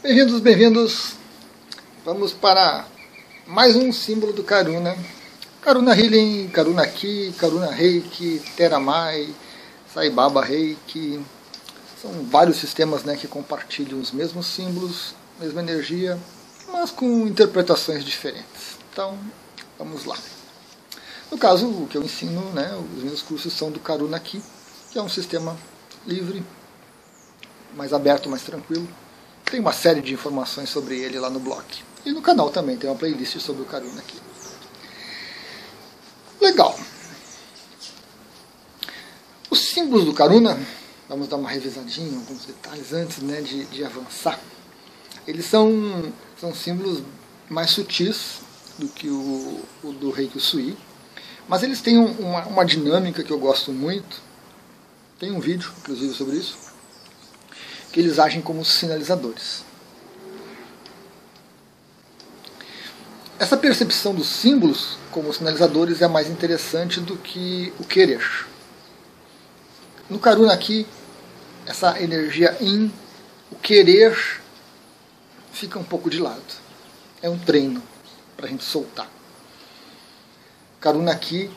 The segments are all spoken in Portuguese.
Bem-vindos, bem-vindos. Vamos para mais um símbolo do Karuna. Karuna Healing, Karuna Ki, Karuna Reiki, Teramai, Sai Baba Reiki. São vários sistemas né, que compartilham os mesmos símbolos, mesma energia, mas com interpretações diferentes. Então, vamos lá. No caso, o que eu ensino, né, os meus cursos são do Karuna Ki, que é um sistema livre, mais aberto, mais tranquilo. Tem uma série de informações sobre ele lá no blog. E no canal também tem uma playlist sobre o Karuna aqui. Legal. Os símbolos do Karuna, vamos dar uma revisadinha, alguns detalhes antes né, de, de avançar. Eles são, são símbolos mais sutis do que o, o do Reiki Sui, mas eles têm uma, uma dinâmica que eu gosto muito. Tem um vídeo, inclusive, sobre isso, que eles agem como sinalizadores. Essa percepção dos símbolos como sinalizadores é mais interessante do que o querer. No Karuna aqui, essa energia em o querer fica um pouco de lado. É um treino para a gente soltar. Karuna aqui,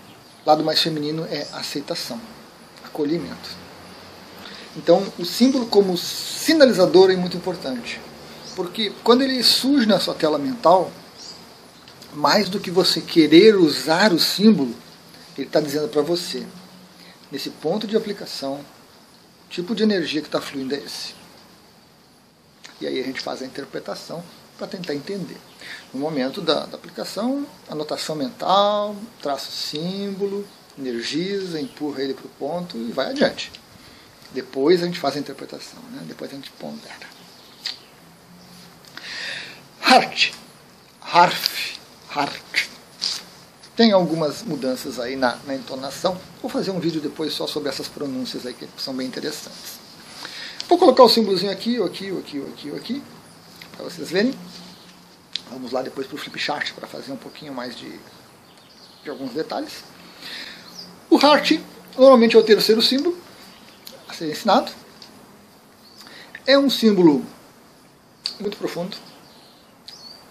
lado mais feminino, é aceitação, acolhimento. Então, o símbolo como sinalizador é muito importante. Porque quando ele surge na sua tela mental, mais do que você querer usar o símbolo, ele está dizendo para você, nesse ponto de aplicação, tipo de energia que está fluindo é esse. E aí a gente faz a interpretação para tentar entender. No momento da, da aplicação, anotação mental, traça o símbolo, energiza, empurra ele para o ponto e vai adiante. Depois a gente faz a interpretação, né? depois a gente pondera. Hart. Harf. Hart. Tem algumas mudanças aí na, na, entonação. Vou fazer um vídeo depois só sobre essas pronúncias aí que são bem interessantes. Vou colocar o símbolozinho aqui, ou aqui, ou aqui, ou aqui, ou aqui, para vocês verem. Vamos lá depois para o flipchart para fazer um pouquinho mais de, de alguns detalhes. O Heart normalmente é o terceiro símbolo a ser ensinado. É um símbolo muito profundo,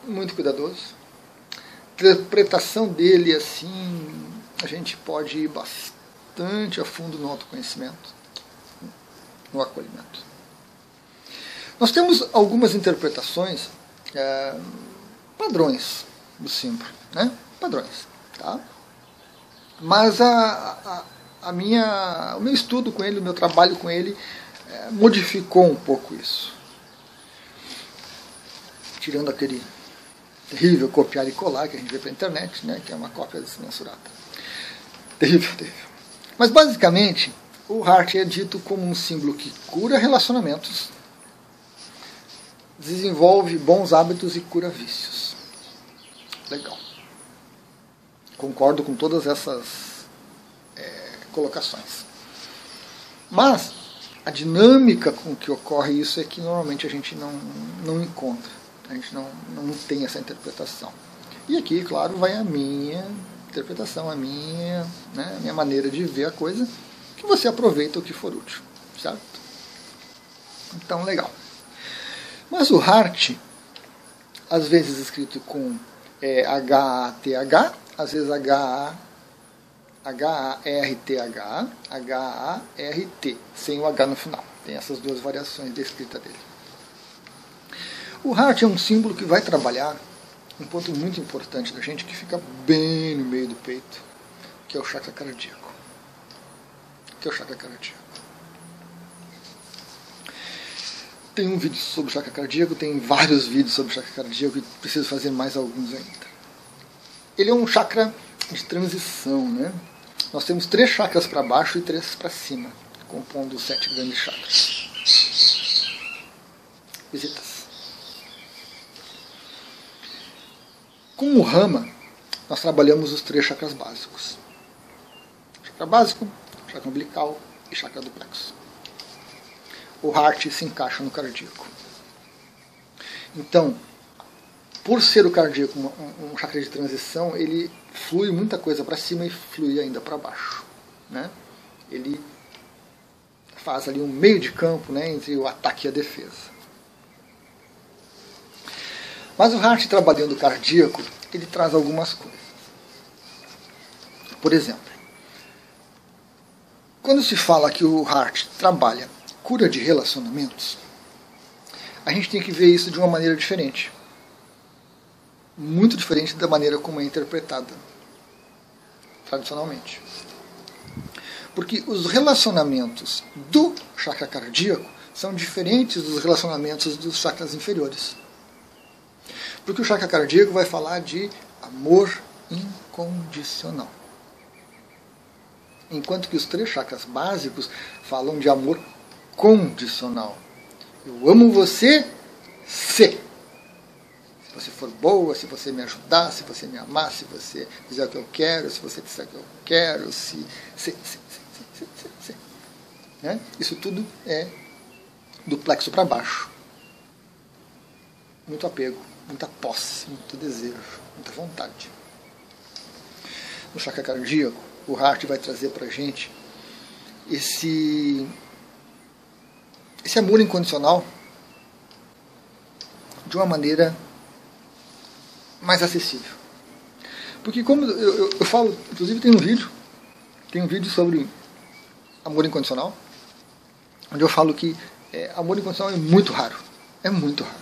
muito cuidadoso. A interpretação dele, assim, a gente pode ir bastante a fundo no autoconhecimento, no acolhimento. Nós temos algumas interpretações, é, padrões do símbolo, né? Padrões, tá? Mas a, a a minha, o meu estudo com ele, o meu trabalho com ele, é, modificou um pouco isso. Tirando aquele terrível copiar e colar que a gente vê pela internet, né, que é uma cópia desmensurada. Terrível, terrível. Mas basicamente, o Heart é dito como um símbolo que cura relacionamentos, desenvolve bons hábitos e cura vícios. Legal. Concordo com todas essas colocações. Mas a dinâmica com que ocorre isso é que normalmente a gente não, não encontra, a gente não, não tem essa interpretação. E aqui, claro, vai a minha interpretação, a minha, né, a minha maneira de ver a coisa, que você aproveita o que for útil, certo? Então, legal. Mas o Hart, às vezes escrito com é, H-A-T-H, às vezes H-A H-A-R-T-H, H-A-R-T, sem o H no final. Tem essas duas variações da escrita dele. O heart é um símbolo que vai trabalhar um ponto muito importante da gente que fica bem no meio do peito, que é o chakra cardíaco. Que é o chakra cardíaco. Tem um vídeo sobre o chakra cardíaco, tem vários vídeos sobre o chakra cardíaco e preciso fazer mais alguns ainda. Ele é um chakra de transição, né? Nós temos três chakras para baixo e três para cima, compondo os sete grandes chakras. Visitas. Com o Rama, nós trabalhamos os três chakras básicos: chakra básico, chakra umbilical e chakra do plexo. O heart se encaixa no cardíaco. Então, por ser o cardíaco um chakra de transição, ele flui muita coisa para cima e flui ainda para baixo. Né? Ele faz ali um meio de campo né, entre o ataque e a defesa. Mas o Hart trabalhando cardíaco, ele traz algumas coisas. Por exemplo, quando se fala que o Hart trabalha cura de relacionamentos, a gente tem que ver isso de uma maneira diferente. Muito diferente da maneira como é interpretada tradicionalmente. Porque os relacionamentos do chakra cardíaco são diferentes dos relacionamentos dos chakras inferiores. Porque o chakra cardíaco vai falar de amor incondicional. Enquanto que os três chakras básicos falam de amor condicional. Eu amo você se. Se você for boa, se você me ajudar, se você me amar, se você fizer o que eu quero, se você disser o que eu quero, se. se, se, se. Né? Isso tudo é do plexo para baixo. Muito apego, muita posse, muito desejo, muita vontade. No chakra cardíaco, o Hart vai trazer para gente esse, esse amor incondicional de uma maneira mais acessível. Porque como eu, eu, eu, falo, inclusive tem um vídeo, tem um vídeo sobre amor incondicional, onde eu falo que é, amor incondicional é muito raro. É muito raro.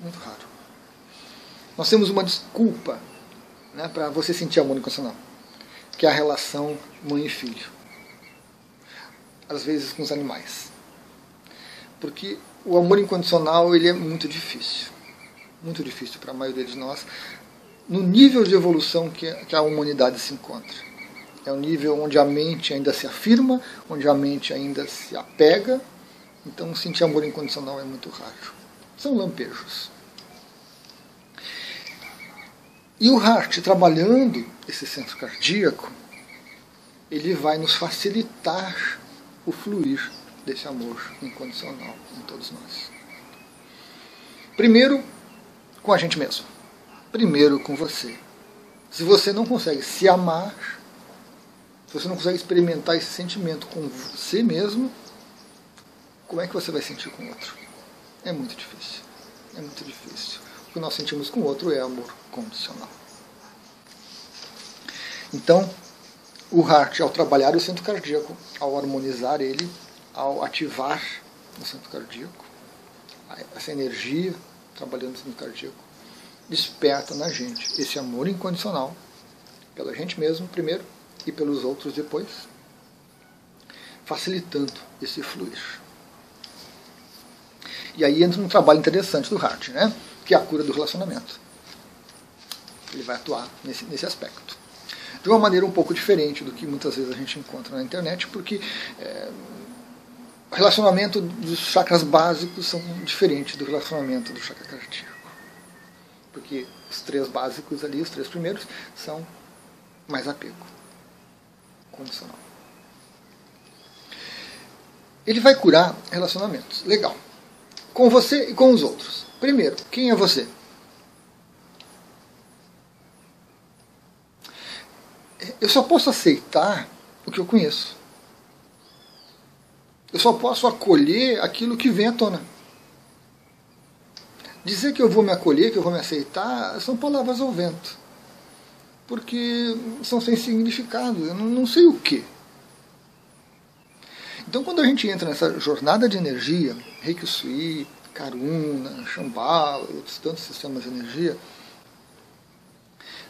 Muito raro. Nós temos uma desculpa né, para você sentir amor incondicional que é a relação mãe e filho. Às vezes com os animais. Porque o amor incondicional ele é muito difícil. Muito difícil para a maioria de nós. No nível de evolução que a humanidade se encontra. É um nível onde a mente ainda se afirma, onde a mente ainda se apega. Então sentir amor incondicional é muito raro. São lampejos. E o Hart, trabalhando esse centro cardíaco, ele vai nos facilitar o fluir desse amor incondicional em todos nós. Primeiro, com a gente mesmo. Primeiro, com você. Se você não consegue se amar, se você não consegue experimentar esse sentimento com você mesmo, como é que você vai sentir com o outro? É muito difícil. É muito difícil. O que nós sentimos com o outro é amor condicional. Então, o Hart, ao trabalhar o centro cardíaco, ao harmonizar ele, ao ativar o centro cardíaco, essa energia trabalhando no cardíaco, desperta na gente esse amor incondicional pela gente mesmo primeiro e pelos outros depois, facilitando esse fluir. E aí entra um trabalho interessante do Hart, né? que é a cura do relacionamento. Ele vai atuar nesse, nesse aspecto. De uma maneira um pouco diferente do que muitas vezes a gente encontra na internet, porque é, o relacionamento dos chakras básicos são diferentes do relacionamento do chakra cardíaco. Porque os três básicos ali, os três primeiros, são mais apego condicional. Ele vai curar relacionamentos. Legal com você e com os outros. Primeiro, quem é você? Eu só posso aceitar o que eu conheço. Eu só posso acolher aquilo que vem à tona. Dizer que eu vou me acolher, que eu vou me aceitar, são palavras ao vento. Porque são sem significado. Eu não, sei o que. Então, quando a gente entra nessa jornada de energia, Reiki Sui, Karuna, Shambhala outros tantos sistemas de energia,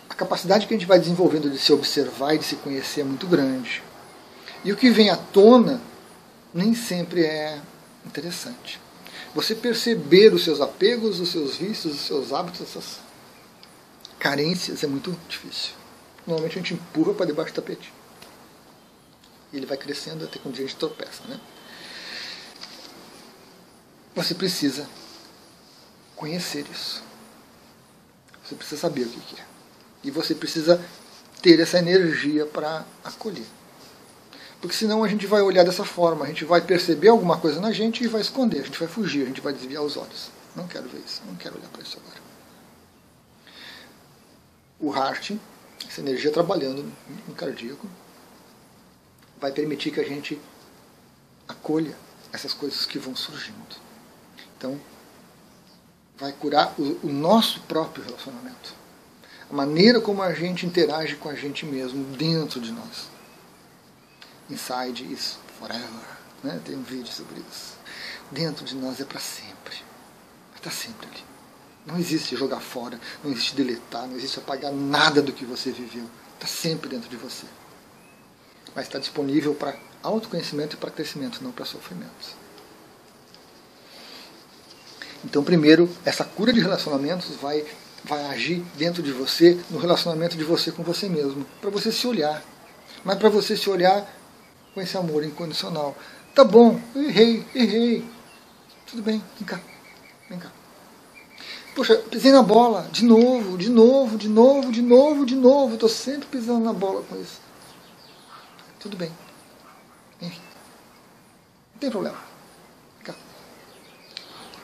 a capacidade que a gente vai desenvolvendo de se observar e de se conhecer é muito grande. E o que vem à tona nem sempre é interessante. Você perceber os seus apegos, os seus vícios, os seus hábitos, essas carências é muito difícil. Normalmente a gente empurra para debaixo do tapete. E ele vai crescendo até dia a gente tropeça. Né? Você precisa conhecer isso. Você precisa saber o que é. E você precisa ter essa energia para acolher. Porque senão a gente vai olhar dessa forma, a gente vai perceber alguma coisa na gente e vai esconder, a gente vai fugir, a gente vai desviar os olhos. Não quero ver isso, não quero olhar para isso agora. O heart, essa energia trabalhando no cardíaco, vai permitir que a gente acolha essas coisas que vão surgindo. Então, vai curar o, o nosso próprio relacionamento. A maneira como a gente interage com a gente mesmo dentro de nós. Inside is forever. Né? Tem um vídeo sobre isso. Dentro de nós é para sempre. Está sempre ali. Não existe jogar fora, não existe deletar, não existe apagar nada do que você viveu. Está sempre dentro de você. Mas está disponível para autoconhecimento e para crescimento, não para sofrimento. Então, primeiro, essa cura de relacionamentos vai, vai agir dentro de você, no relacionamento de você com você mesmo, para você se olhar. Mas para você se olhar com esse amor incondicional. Tá bom, eu errei, errei. Tudo bem, vem cá, vem cá. Poxa, pisei na bola, de novo, de novo, de novo, de novo, de novo. Estou sempre pisando na bola com isso. Tudo bem. Aqui. Não tem problema. Vem cá.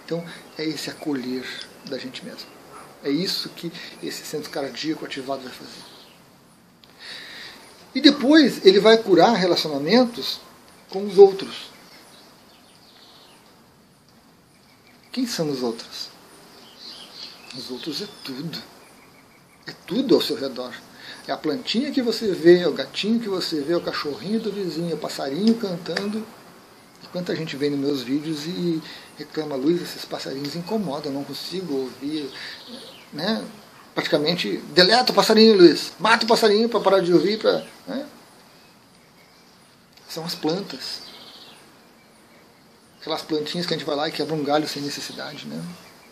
Então, é esse acolher da gente mesmo. É isso que esse centro cardíaco ativado vai fazer. E depois ele vai curar relacionamentos com os outros. Quem são os outros? Os outros é tudo. É tudo ao seu redor. É a plantinha que você vê, é o gatinho que você vê, é o cachorrinho do vizinho, é o passarinho cantando. E quanta gente vem nos meus vídeos e reclama, Luiz, esses passarinhos incomodam, eu não consigo ouvir. Né? Praticamente, deleta o passarinho, Luiz. Mata o passarinho para parar de ouvir. Pra, né? São as plantas. Aquelas plantinhas que a gente vai lá e quebra um galho sem necessidade. Né?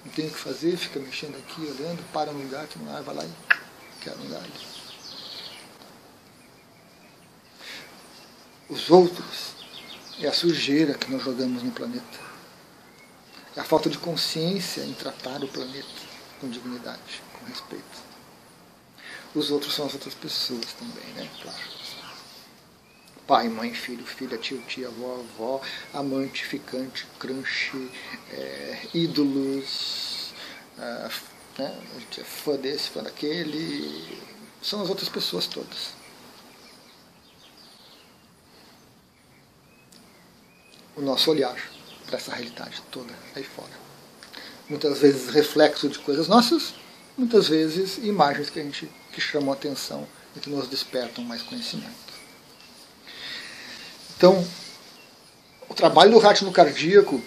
não tem o que fazer, fica mexendo aqui, olhando, para no lugar que não há, vai lá e quer um galho. Os outros é a sujeira que nós jogamos no planeta. É a falta de consciência em tratar o planeta com dignidade, respeito. Os outros são as outras pessoas também, né? Claro. Pai, mãe, filho, filha, tio, tia, avó, avó, amante, ficante, crunch, é, ídolos, é, né? a gente é fã desse, fã daquele, são as outras pessoas todas. O nosso olhar para essa realidade toda aí fora. Muitas vezes reflexo de coisas nossas, muitas vezes imagens que a gente que chamam a atenção e que nos despertam mais conhecimento. Então, o trabalho do rato no cardíaco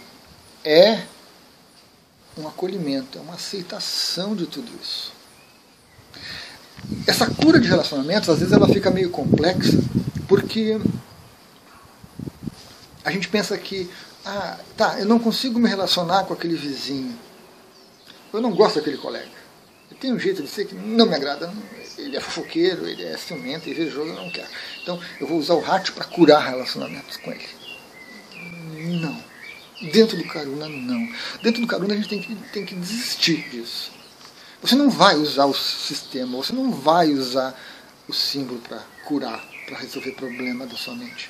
é um acolhimento, é uma aceitação de tudo isso. Essa cura de relacionamentos, às vezes, ela fica meio complexa, porque a gente pensa que, ah, tá, eu não consigo me relacionar com aquele vizinho, eu não gosto daquele colega, tem um jeito de ser que não me agrada, ele é fofoqueiro, ele é ciumento, invejoso, eu não quero. Então eu vou usar o rato para curar relacionamentos com ele. Não. Dentro do Karuna, não. Dentro do Karuna a gente tem que, tem que desistir disso. Você não vai usar o sistema, você não vai usar o símbolo para curar, para resolver problema da sua mente.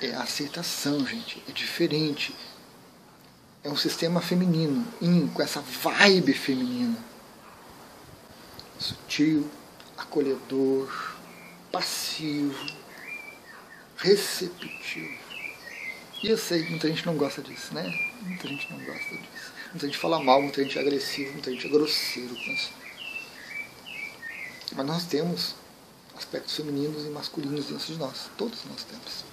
É a aceitação, gente. É diferente. É um sistema feminino, com essa vibe feminina sutil, acolhedor, passivo, receptivo. E eu sei que muita gente não gosta disso, né? Muita gente não gosta disso. Muita gente fala mal, muita gente é agressiva, muita gente é grosseiro com isso. Mas nós temos aspectos femininos e masculinos dentro de nós. Todos nós temos.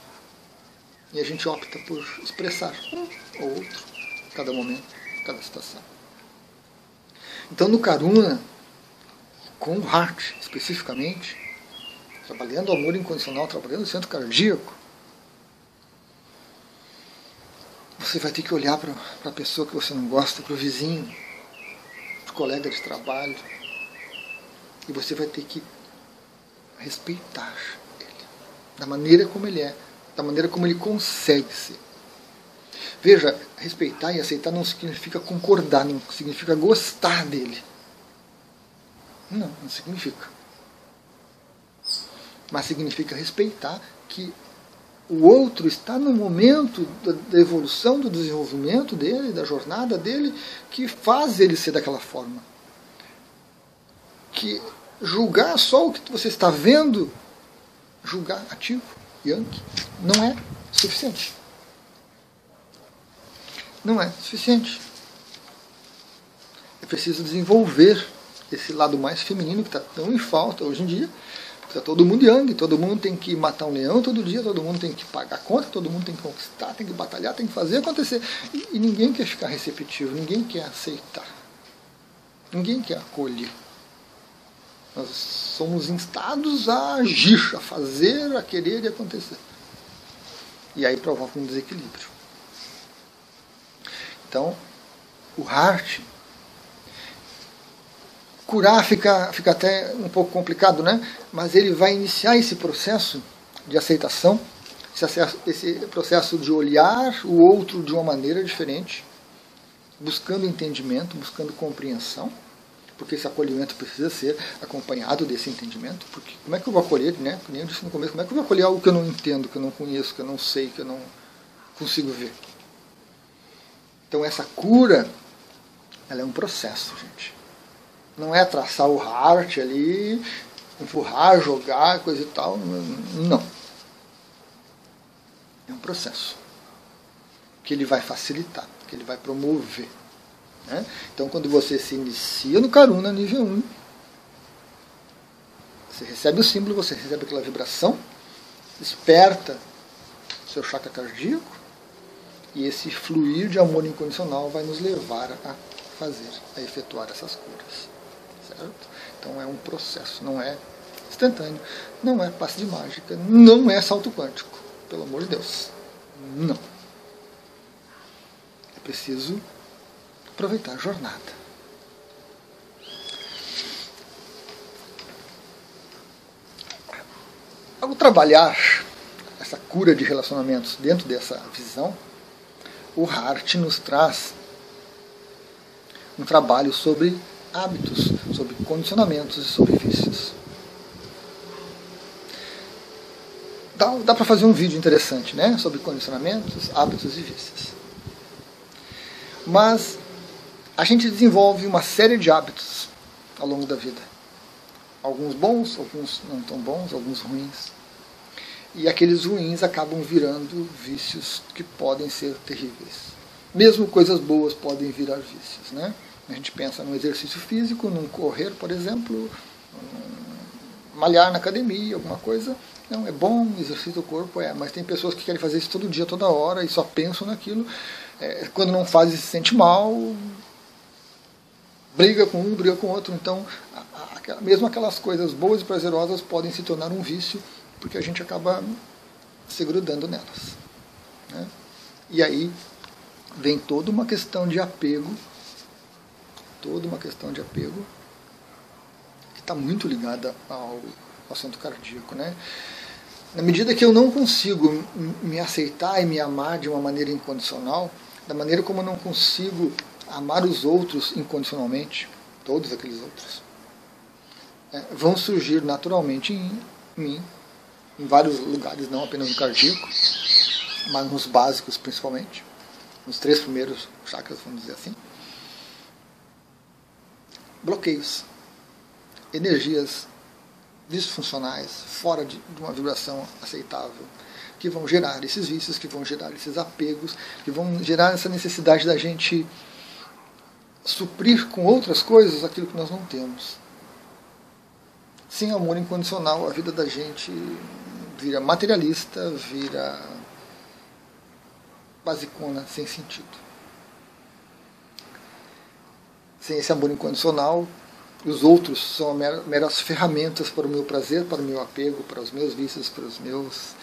E a gente opta por expressar um ou outro, cada momento, cada situação. Então no Karuna, com o heart especificamente, trabalhando o amor incondicional, trabalhando o centro cardíaco, você vai ter que olhar para a pessoa que você não gosta, para o vizinho, para o colega de trabalho, e você vai ter que respeitar ele, da maneira como ele é, da maneira como ele consegue ser. Veja, respeitar e aceitar não significa concordar, não significa gostar dele. Não, não significa. Mas significa respeitar que o outro está no momento da evolução, do desenvolvimento dele, da jornada dele, que faz ele ser daquela forma. Que julgar só o que você está vendo, julgar ativo, Yankee, não é suficiente. Não é suficiente. É preciso desenvolver esse lado mais feminino que está tão em falta hoje em dia. Está todo mundo yang, todo mundo tem que matar um leão todo dia, todo mundo tem que pagar conta, todo mundo tem que conquistar, tem que batalhar, tem que fazer acontecer. E, e ninguém quer ficar receptivo, ninguém quer aceitar. Ninguém quer acolher. Nós somos instados a agir, a fazer, a querer e acontecer. E aí provoca um desequilíbrio. Então, o Hart curar fica, fica até um pouco complicado, né? Mas ele vai iniciar esse processo de aceitação, esse processo de olhar o outro de uma maneira diferente, buscando entendimento, buscando compreensão, porque esse acolhimento precisa ser acompanhado desse entendimento, porque como é que eu vou acolher, né? Como eu disse no começo, como é que eu vou acolher algo que eu não entendo, que eu não conheço, que eu não sei, que eu não consigo ver? Então essa cura, ela é um processo, gente. Não é traçar o heart ali, empurrar, jogar, coisa e tal. Não. É um processo que ele vai facilitar, que ele vai promover. Né? Então, quando você se inicia no Karuna nível 1, você recebe o símbolo, você recebe aquela vibração, desperta seu chakra cardíaco, e esse fluir de amor incondicional vai nos levar a fazer, a efetuar essas curas. Certo? Então é um processo, não é instantâneo, não é passe de mágica, não é salto quântico, pelo amor de Deus. Não. É preciso aproveitar a jornada. Ao trabalhar essa cura de relacionamentos dentro dessa visão, o Hart nos traz um trabalho sobre hábitos, sobre condicionamentos e sobre vícios. Dá, dá para fazer um vídeo interessante né, sobre condicionamentos, hábitos e vícios. Mas a gente desenvolve uma série de hábitos ao longo da vida. Alguns bons, alguns não tão bons, alguns ruins. E aqueles ruins acabam virando vícios que podem ser terríveis. Mesmo coisas boas podem virar vícios. Né? A gente pensa no exercício físico, num correr, por exemplo, malhar na academia, alguma coisa. Não, é bom, exercício do corpo, é, mas tem pessoas que querem fazer isso todo dia, toda hora, e só pensam naquilo. É, quando não faz, se sente mal, briga com um, briga com outro. Então, a, a, mesmo aquelas coisas boas e prazerosas podem se tornar um vício porque a gente acaba se grudando nelas. Né? E aí vem toda uma questão de apego, toda uma questão de apego que está muito ligada ao, assunto cardíaco. Né? Na medida que eu não consigo me aceitar e me amar de uma maneira incondicional, da maneira como eu não consigo amar os outros incondicionalmente, todos aqueles outros, é, vão surgir naturalmente em mim em vários lugares, não apenas no cardíaco, mas nos básicos principalmente, nos três primeiros chakras, vamos dizer assim. Bloqueios, energias disfuncionais, fora de, de uma vibração aceitável, que vão gerar esses vícios, que vão gerar esses apegos, que vão gerar essa necessidade da gente suprir com outras coisas aquilo que nós não temos. Sem amor incondicional, a vida da gente vira materialista, vira basicona, sem sentido. Sem esse amor incondicional, os outros são meras ferramentas para o meu prazer, para o meu apego, para os meus vícios, para os meus,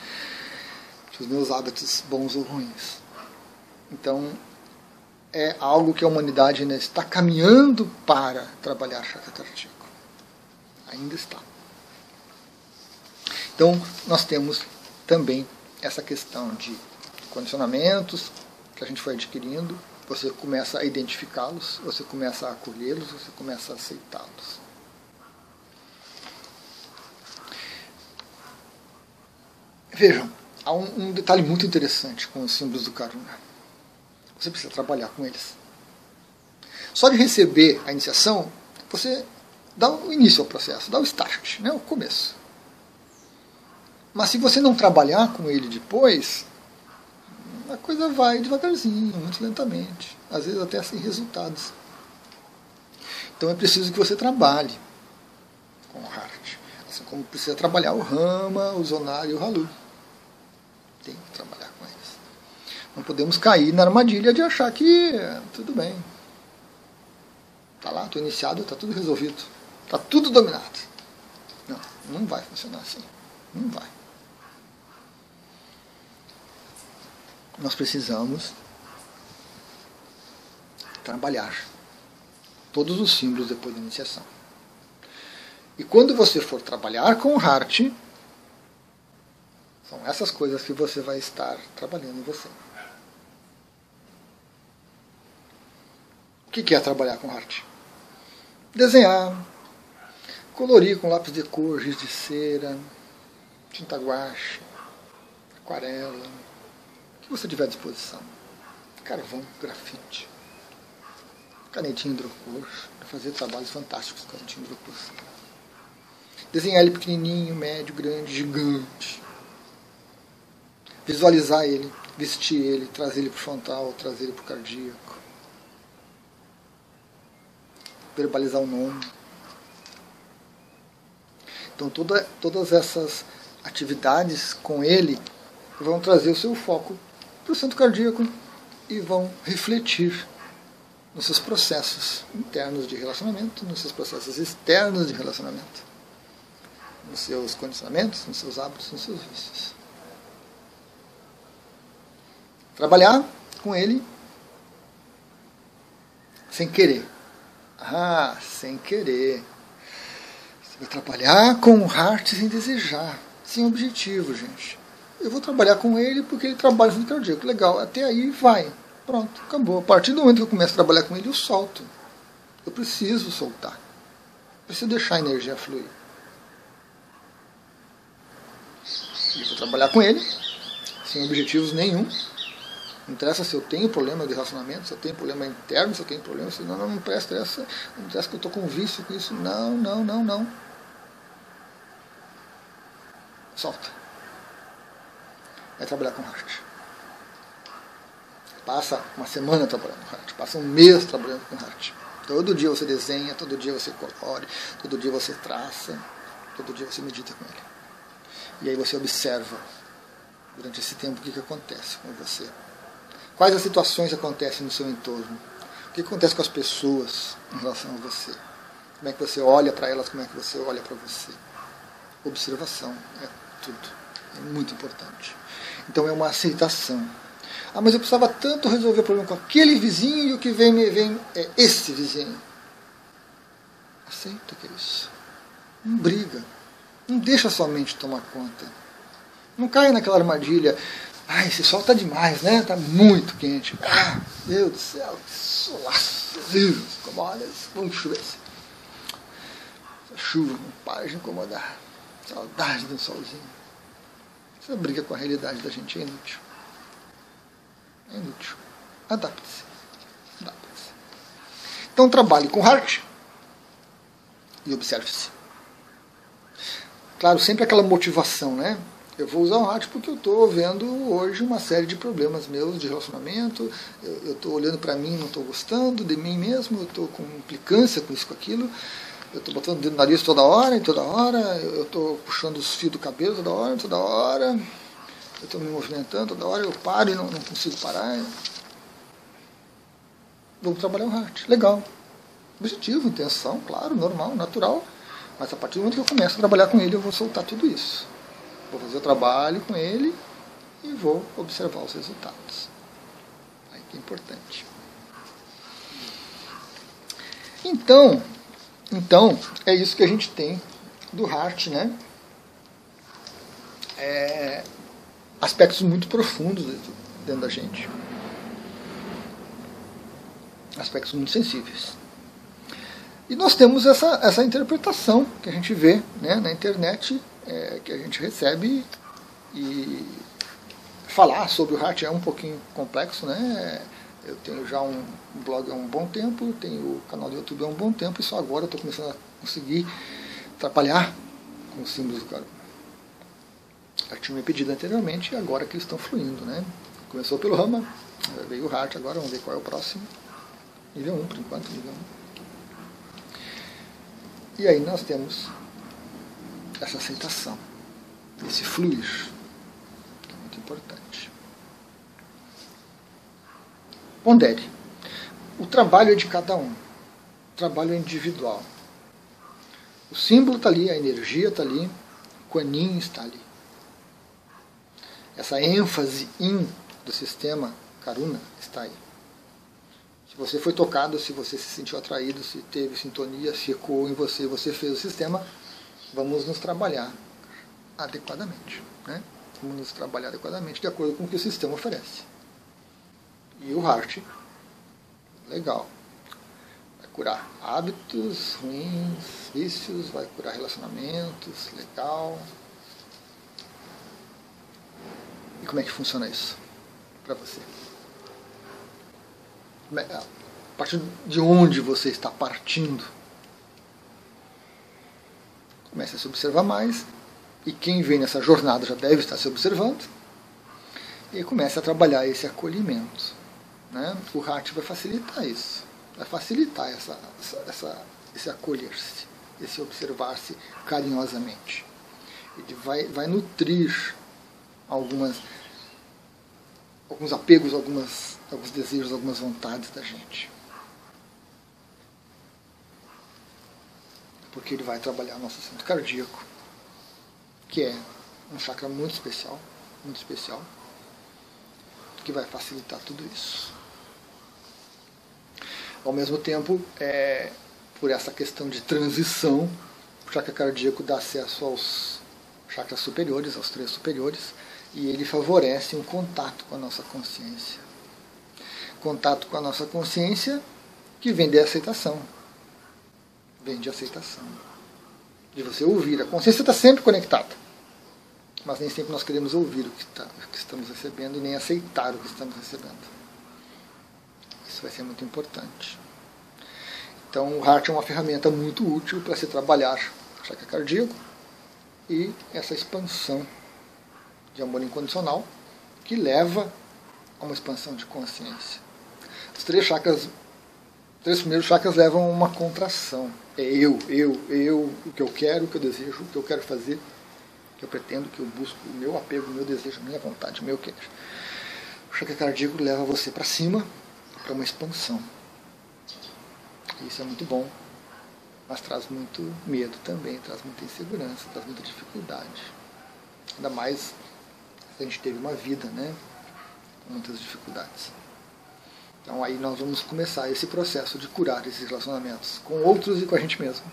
para os meus hábitos bons ou ruins. Então, é algo que a humanidade está caminhando para trabalhar chakra cardíaco. Ainda está. Então, nós temos também essa questão de condicionamentos que a gente foi adquirindo, você começa a identificá-los, você começa a acolhê-los, você começa a aceitá-los. Vejam, há um, um, detalhe muito interessante com os símbolos do Karuna. Você precisa trabalhar com eles. Só de receber a iniciação, você dá o início ao processo, dá o start, né, o começo. Mas se você não trabalhar com ele depois, a coisa vai devagarzinho, muito lentamente, às vezes até sem resultados. Então é preciso que você trabalhe com o Heart. Assim como precisa trabalhar o Rama, o Zonar e o Halu. Tem que trabalhar com eles. Não podemos cair na armadilha de achar que tudo bem. Tá lá, estou iniciado, está tudo resolvido. Está tudo dominado. Não, não vai funcionar assim. Não vai. Nós precisamos trabalhar todos os símbolos depois da iniciação. E quando você for trabalhar com o Heart, são essas coisas que você vai estar trabalhando em você. O que é trabalhar com Heart? Desenhar, colorir com lápis de cor, giz de cera, tinta guache, aquarela, que você tiver à disposição. Carvão, grafite, canetinha hidrocor, para fazer trabalhos fantásticos com canetinha hidrocor. Desenhar ele pequenininho, médio, grande, gigante. Visualizar ele, vestir ele, trazer ele para o frontal, trazer ele para o cardíaco. Verbalizar o nome. Então toda, todas essas atividades com ele vão trazer o seu foco para o centro cardíaco e vão refletir nos seus processos internos de relacionamento, nos seus processos externos de relacionamento nos seus condicionamentos, nos seus hábitos, nos seus vícios. Trabalhar com ele sem querer. Ah, sem querer. Você vai trabalhar com o heart sem desejar, sem objetivo, gente. Eu vou trabalhar com ele porque ele trabalha no cardíaco. Legal, até aí vai. Pronto, acabou. A partir do momento que eu começo a trabalhar com ele, eu solto. Eu preciso soltar. Eu preciso deixar a energia fluir. E vou trabalhar com ele, sem objetivos nenhum. Não interessa se eu tenho problema de relacionamento, se eu tenho problema interno, se eu tenho problema, se não, não, não presta essa, não interessa que eu estou com vício com isso. Não, não, não, não. Solta. Vai trabalhar com heart. Passa uma semana trabalhando com heart, passa um mês trabalhando com heart. Todo dia você desenha, todo dia você colore, todo dia você traça, todo dia você medita com ele. E aí você observa durante esse tempo o que, que acontece com você. Quais as situações acontecem no seu entorno. O que acontece com as pessoas em relação a você. Como é que você olha para elas, como é que você olha para você. Observação é tudo. É muito importante. Então é uma aceitação. Ah, mas eu precisava tanto resolver o problema com aquele vizinho e o que vem me vem é esse vizinho. Aceita que é isso. Não briga. Não deixa sua mente tomar conta. Não caia naquela armadilha. Ai, esse sol está demais, né? Está muito quente. Ah, meu Deus do céu, que solaço. Olha, vamos chover. Essa chuva não para de incomodar. Saudade do solzinho. Essa briga com a realidade da gente é inútil. É inútil. Adapte-se. Adapte-se. Então trabalhe com heart e observe-se. Claro, sempre aquela motivação, né? Eu vou usar o rádio porque eu estou vendo hoje uma série de problemas meus de relacionamento. Eu estou olhando para mim, não estou gostando de mim mesmo. Eu estou com implicância com isso, com aquilo. Eu estou botando o dedo no nariz toda hora, toda hora. Eu estou puxando os fios do cabelo toda hora, toda hora. Eu estou me movimentando toda hora. Eu paro e não, não consigo parar. Vamos trabalhar o rádio. Legal. Objetivo, intenção, claro, normal, natural. Mas a partir do momento que eu começo a trabalhar com ele, eu vou soltar tudo isso. Vou fazer o trabalho com ele e vou observar os resultados. Aí que é importante. Então, então é isso que a gente tem do Hart, né? É, aspectos muito profundos dentro da gente. Aspectos muito sensíveis. E nós temos essa, essa interpretação que a gente vê né, na internet, é, que a gente recebe e falar sobre o Heart é um pouquinho complexo, né? Eu tenho já um blog há um bom tempo, tenho o canal do YouTube há um bom tempo e só agora estou começando a conseguir trabalhar com os símbolos do cara. Já tinha me pedido anteriormente e agora que eles estão fluindo, né? Começou pelo Rama, veio o Heart, agora vamos ver qual é o próximo. Nível 1, por enquanto, nível 1. E aí nós temos essa aceitação, esse fluir, que é muito importante. Pondere. O trabalho é de cada um. O trabalho é individual. O símbolo está ali, a energia está ali, o Quanin está ali. Essa ênfase em do sistema Karuna está aí. Se você foi tocado, se você se sentiu atraído, se teve sintonia, se ecoou em você, você fez o sistema, vamos nos trabalhar adequadamente. Né? Vamos nos trabalhar adequadamente de acordo com o que o sistema oferece. E o Heart, legal. Vai curar hábitos ruins, vícios, vai curar relacionamentos, legal. E como é que funciona isso para você? É, a partir de onde você está partindo? Comece a se observar mais, e quem vem nessa jornada já deve estar se observando, e comece a trabalhar esse acolhimento. Né? O RAT vai facilitar isso, vai facilitar essa, essa, essa esse acolher-se, esse observar-se carinhosamente. Ele vai, vai nutrir algumas, alguns apegos, algumas, alguns desejos, algumas vontades da gente. Porque ele vai trabalhar nosso centro cardíaco, que é um chakra muito especial, muito especial, que vai facilitar tudo isso. Ao mesmo tempo, é, por essa questão de transição, o chakra cardíaco dá acesso aos chakras superiores, aos três superiores, e ele favorece um contato com a nossa consciência. Contato com a nossa consciência que vem de aceitação. Vem de aceitação. De você ouvir. A consciência está sempre conectada. Mas nem sempre nós queremos ouvir o que, está, o que estamos recebendo e nem aceitar o que estamos recebendo. Isso vai ser muito importante. Então, o Heart é uma ferramenta muito útil para se trabalhar chakra cardíaco e essa expansão de amor incondicional que leva a uma expansão de consciência. Os três chakras, os três primeiros chakras levam a uma contração. É eu, eu, eu, o que eu quero, o que eu desejo, o que eu quero fazer, o que eu pretendo, que eu busco, o meu apego, o meu desejo, a minha vontade, o meu querer. O chakra cardíaco leva você para cima, para uma expansão. Isso é muito bom, mas traz muito medo também, traz muita insegurança, traz muita dificuldade. Ainda mais se a gente teve uma vida, né? Com muitas dificuldades. Então aí nós vamos começar esse processo de curar esses relacionamentos com outros e com a gente mesmo.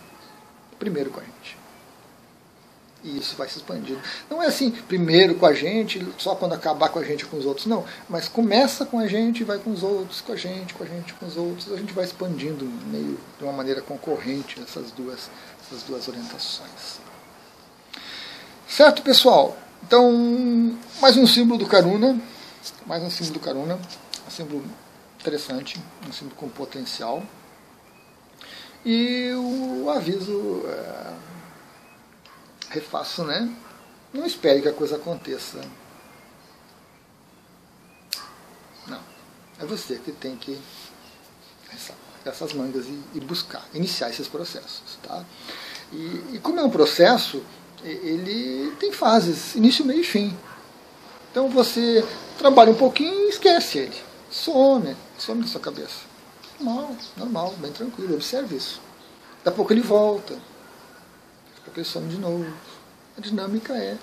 Primeiro com a gente e isso vai se expandindo. Não é assim, primeiro com a gente, só quando acabar com a gente com os outros, não. Mas começa com a gente, vai com os outros, com a gente, com a gente, com os outros, a gente vai expandindo meio de uma maneira concorrente essas duas, essas duas orientações. Certo, pessoal? Então, mais um símbolo do Karuna, mais um símbolo do Karuna, um símbolo interessante, um símbolo com potencial. E o aviso. É refaço, né? Não espere que a coisa aconteça. Não. É você que tem que essas mangas e, e buscar, iniciar esses processos. Tá? E, e, como é um processo, ele tem fases, início, meio e fim. Então você trabalha um pouquinho e esquece ele. Some, some na sua cabeça. Normal, normal, bem tranquilo, observe isso. Daqui a pouco ele volta, pressão de novo. A dinâmica é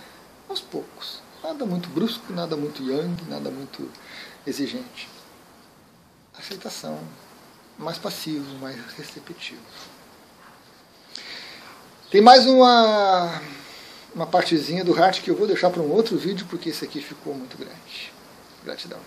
aos poucos. Nada muito brusco, nada muito yang, nada muito exigente. Aceitação, mais passivo, mais receptivo. Tem mais uma, uma partezinha do Heart que eu vou deixar para um outro vídeo, porque esse aqui ficou muito grande. Gratidão.